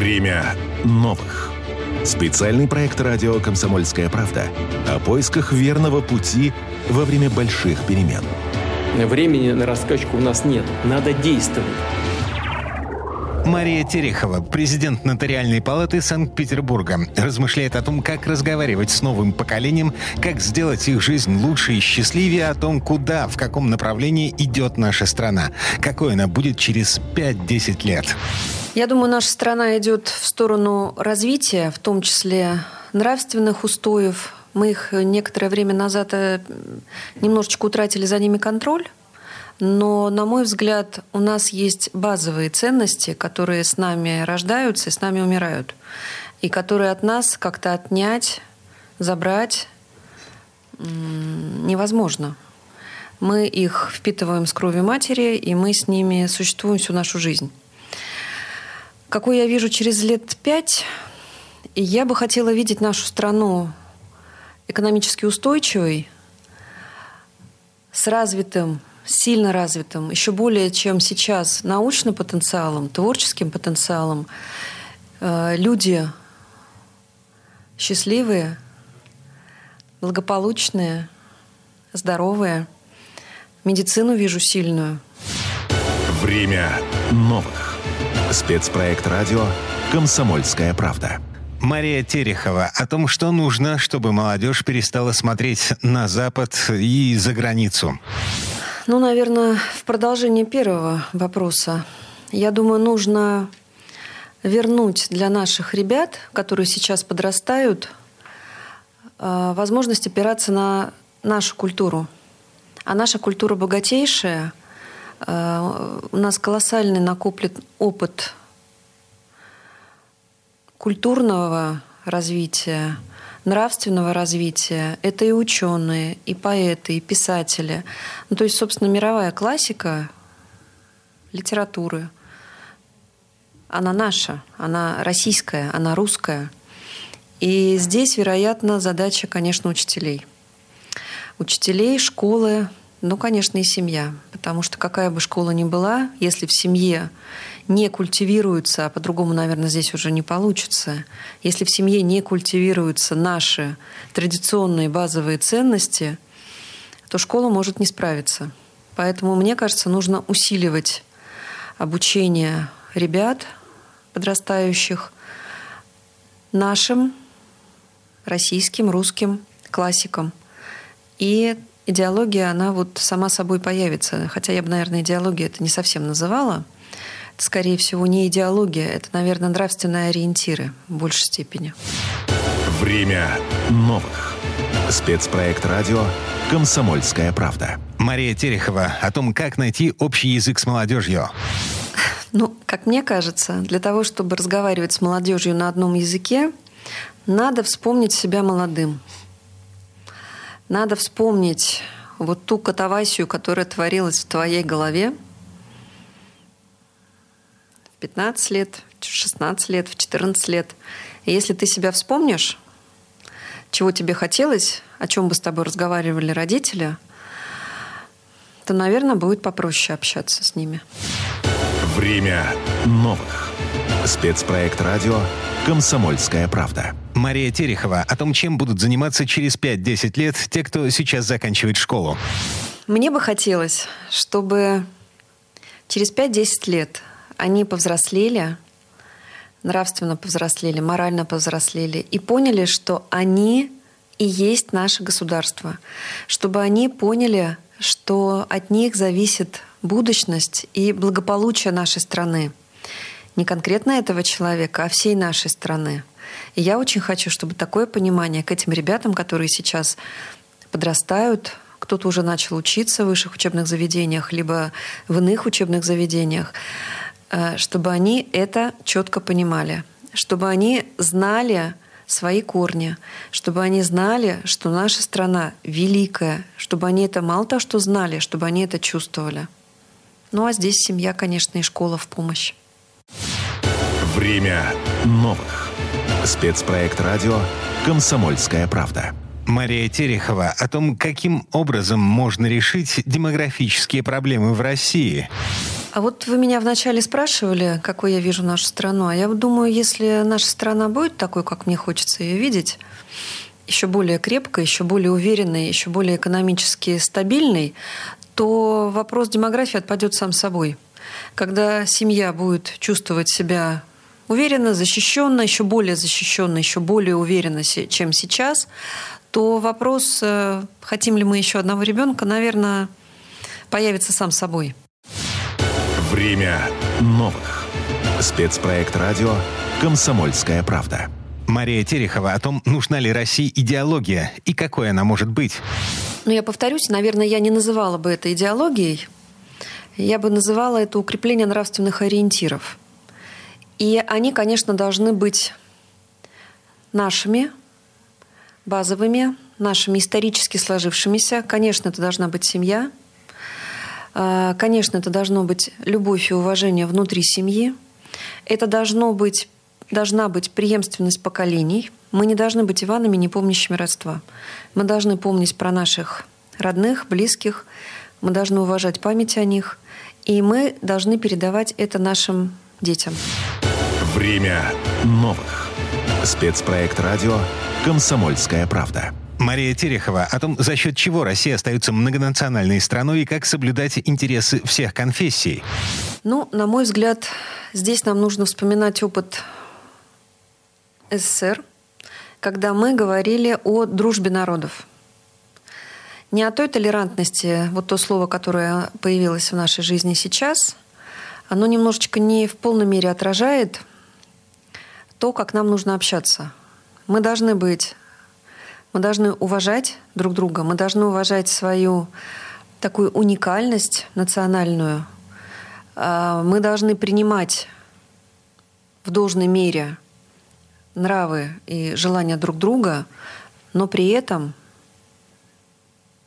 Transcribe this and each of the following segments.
Время новых. Специальный проект радио «Комсомольская правда» о поисках верного пути во время больших перемен. Времени на раскачку у нас нет. Надо действовать. Мария Терехова, президент Нотариальной палаты Санкт-Петербурга, размышляет о том, как разговаривать с новым поколением, как сделать их жизнь лучше и счастливее, о том, куда, в каком направлении идет наша страна, какой она будет через 5-10 лет. Я думаю, наша страна идет в сторону развития, в том числе нравственных устоев. Мы их некоторое время назад э, немножечко утратили за ними контроль. Но, на мой взгляд, у нас есть базовые ценности, которые с нами рождаются и с нами умирают. И которые от нас как-то отнять, забрать невозможно. Мы их впитываем с кровью матери, и мы с ними существуем всю нашу жизнь. Какой я вижу через лет пять, я бы хотела видеть нашу страну экономически устойчивой, с развитым сильно развитым, еще более, чем сейчас, научным потенциалом, творческим потенциалом. Э, люди счастливые, благополучные, здоровые. Медицину вижу сильную. Время новых. Спецпроект радио «Комсомольская правда». Мария Терехова о том, что нужно, чтобы молодежь перестала смотреть на Запад и за границу. Ну, наверное, в продолжении первого вопроса. Я думаю, нужно вернуть для наших ребят, которые сейчас подрастают, э, возможность опираться на нашу культуру. А наша культура богатейшая. Э, у нас колоссальный накоплен опыт культурного развития, нравственного развития. Это и ученые, и поэты, и писатели. Ну, то есть, собственно, мировая классика литературы. Она наша, она российская, она русская. И здесь, вероятно, задача, конечно, учителей. Учителей, школы, ну, конечно, и семья. Потому что какая бы школа ни была, если в семье не культивируются, а по-другому, наверное, здесь уже не получится, если в семье не культивируются наши традиционные базовые ценности, то школа может не справиться. Поэтому, мне кажется, нужно усиливать обучение ребят, подрастающих, нашим российским, русским классикам. И идеология, она вот сама собой появится. Хотя я бы, наверное, идеология это не совсем называла – скорее всего, не идеология, это, наверное, нравственные ориентиры в большей степени. Время новых. Спецпроект радио «Комсомольская правда». Мария Терехова о том, как найти общий язык с молодежью. Ну, как мне кажется, для того, чтобы разговаривать с молодежью на одном языке, надо вспомнить себя молодым. Надо вспомнить вот ту катавасию, которая творилась в твоей голове – 15 лет, в 16 лет, в 14 лет. И если ты себя вспомнишь, чего тебе хотелось, о чем бы с тобой разговаривали родители, то, наверное, будет попроще общаться с ними. Время новых. Спецпроект радио «Комсомольская правда». Мария Терехова о том, чем будут заниматься через 5-10 лет те, кто сейчас заканчивает школу. Мне бы хотелось, чтобы через 5-10 лет они повзрослели, нравственно повзрослели, морально повзрослели и поняли, что они и есть наше государство, чтобы они поняли, что от них зависит будущность и благополучие нашей страны. Не конкретно этого человека, а всей нашей страны. И я очень хочу, чтобы такое понимание к этим ребятам, которые сейчас подрастают, кто-то уже начал учиться в высших учебных заведениях, либо в иных учебных заведениях, Э, чтобы они это четко понимали, чтобы они знали свои корни, чтобы они знали, что наша страна великая, чтобы они это мало того, что знали, чтобы они это чувствовали. Ну а здесь семья, конечно, и школа в помощь. Время новых. Спецпроект радио «Комсомольская правда». Мария Терехова о том, каким образом можно решить демографические проблемы в России. А вот вы меня вначале спрашивали, какой я вижу нашу страну. А я думаю, если наша страна будет такой, как мне хочется ее видеть, еще более крепкой, еще более уверенной, еще более экономически стабильной, то вопрос демографии отпадет сам собой. Когда семья будет чувствовать себя уверенно, защищенно, еще более защищенно, еще более уверенно, чем сейчас, то вопрос, э, хотим ли мы еще одного ребенка, наверное, появится сам собой. Время новых. Спецпроект радио «Комсомольская правда». Мария Терехова о том, нужна ли России идеология и какой она может быть. Ну, я повторюсь, наверное, я не называла бы это идеологией. Я бы называла это укрепление нравственных ориентиров. И они, конечно, должны быть нашими, базовыми, нашими исторически сложившимися. Конечно, это должна быть семья – а, конечно, это должно быть любовь и уважение внутри семьи. Это должно быть, должна быть преемственность поколений. Мы не должны быть Иванами, не помнящими родства. Мы должны помнить про наших родных, близких. Мы должны уважать память о них. И мы должны передавать это нашим детям. Время новых. Спецпроект радио «Комсомольская правда». Мария Терехова о том, за счет чего Россия остается многонациональной страной и как соблюдать интересы всех конфессий. Ну, на мой взгляд, здесь нам нужно вспоминать опыт СССР, когда мы говорили о дружбе народов. Не о той толерантности, вот то слово, которое появилось в нашей жизни сейчас, оно немножечко не в полной мере отражает то, как нам нужно общаться. Мы должны быть мы должны уважать друг друга, мы должны уважать свою такую уникальность национальную. А, мы должны принимать в должной мере нравы и желания друг друга, но при этом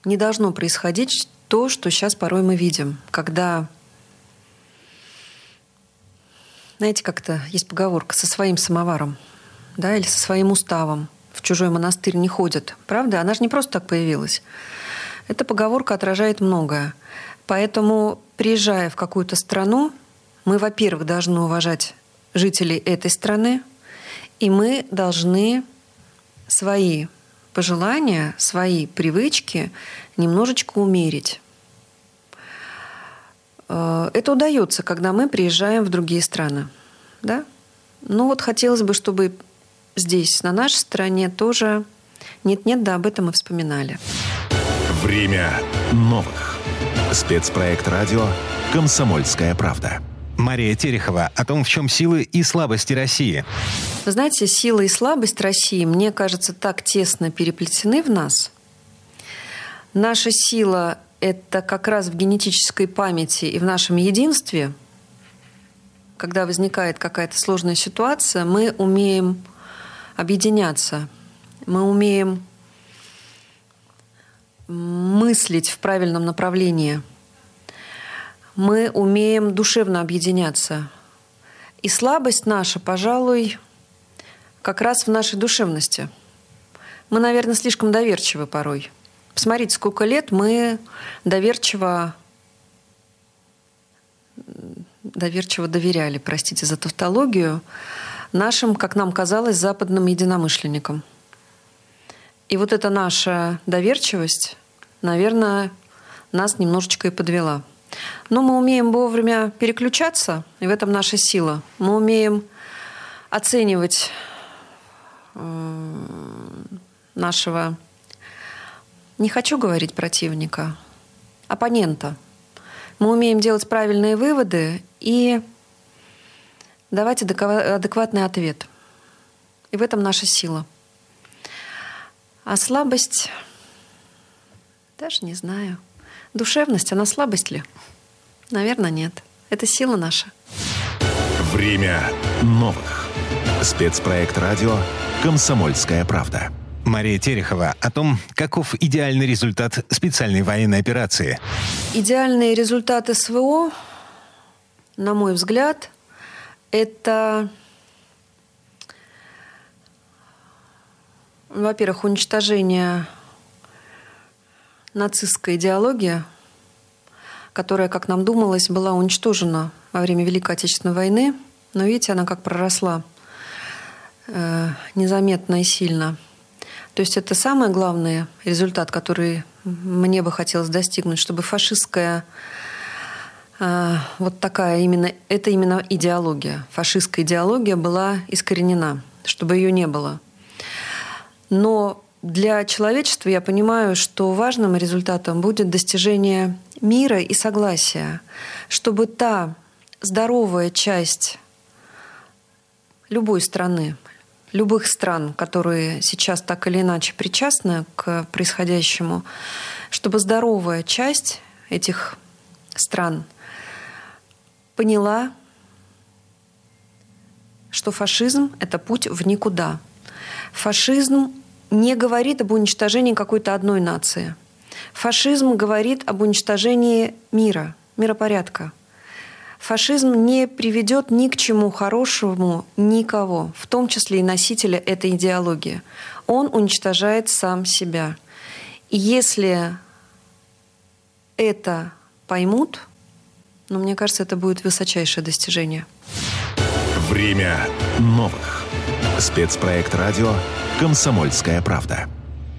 не должно происходить то, что сейчас порой мы видим, когда, знаете, как-то есть поговорка со своим самоваром, да, или со своим уставом в чужой монастырь не ходят. Правда? Она же не просто так появилась. Эта поговорка отражает многое. Поэтому, приезжая в какую-то страну, мы, во-первых, должны уважать жителей этой страны, и мы должны свои пожелания, свои привычки немножечко умерить. Э, это удается, когда мы приезжаем в другие страны. Да? Ну вот хотелось бы, чтобы здесь, на нашей стороне, тоже нет-нет, да об этом и вспоминали. Время новых. Спецпроект радио «Комсомольская правда». Мария Терехова о том, в чем силы и слабости России. Вы знаете, сила и слабость России, мне кажется, так тесно переплетены в нас. Наша сила – это как раз в генетической памяти и в нашем единстве. Когда возникает какая-то сложная ситуация, мы умеем объединяться. Мы умеем мыслить в правильном направлении. Мы умеем душевно объединяться. И слабость наша, пожалуй, как раз в нашей душевности. Мы, наверное, слишком доверчивы порой. Посмотрите, сколько лет мы доверчиво доверчиво доверяли, простите за тавтологию, нашим, как нам казалось, западным единомышленникам. И вот эта наша доверчивость, наверное, нас немножечко и подвела. Но мы умеем вовремя переключаться, и в этом наша сила. Мы умеем оценивать нашего, не хочу говорить противника, оппонента. Мы умеем делать правильные выводы и давать адекватный ответ. И в этом наша сила. А слабость, даже не знаю. Душевность, она слабость ли? Наверное, нет. Это сила наша. Время новых. Спецпроект радио «Комсомольская правда». Мария Терехова о том, каков идеальный результат специальной военной операции. Идеальный результат СВО, на мой взгляд, это, во-первых, уничтожение нацистской идеологии, которая, как нам думалось, была уничтожена во время Великой Отечественной войны. Но видите, она как проросла э, незаметно и сильно. То есть это самый главный результат, который мне бы хотелось достигнуть, чтобы фашистская э, вот такая именно, это именно идеология, фашистская идеология была искоренена, чтобы ее не было. Но для человечества я понимаю, что важным результатом будет достижение мира и согласия, чтобы та здоровая часть любой страны, любых стран, которые сейчас так или иначе причастны к происходящему, чтобы здоровая часть этих стран поняла, что фашизм — это путь в никуда. Фашизм не говорит об уничтожении какой-то одной нации. Фашизм говорит об уничтожении мира, миропорядка — Фашизм не приведет ни к чему хорошему никого, в том числе и носителя этой идеологии. Он уничтожает сам себя. И если это поймут, ну, мне кажется, это будет высочайшее достижение. Время новых. Спецпроект радио «Комсомольская правда».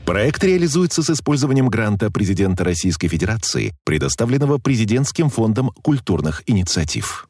Проект реализуется с использованием гранта президента Российской Федерации, предоставленного Президентским фондом культурных инициатив.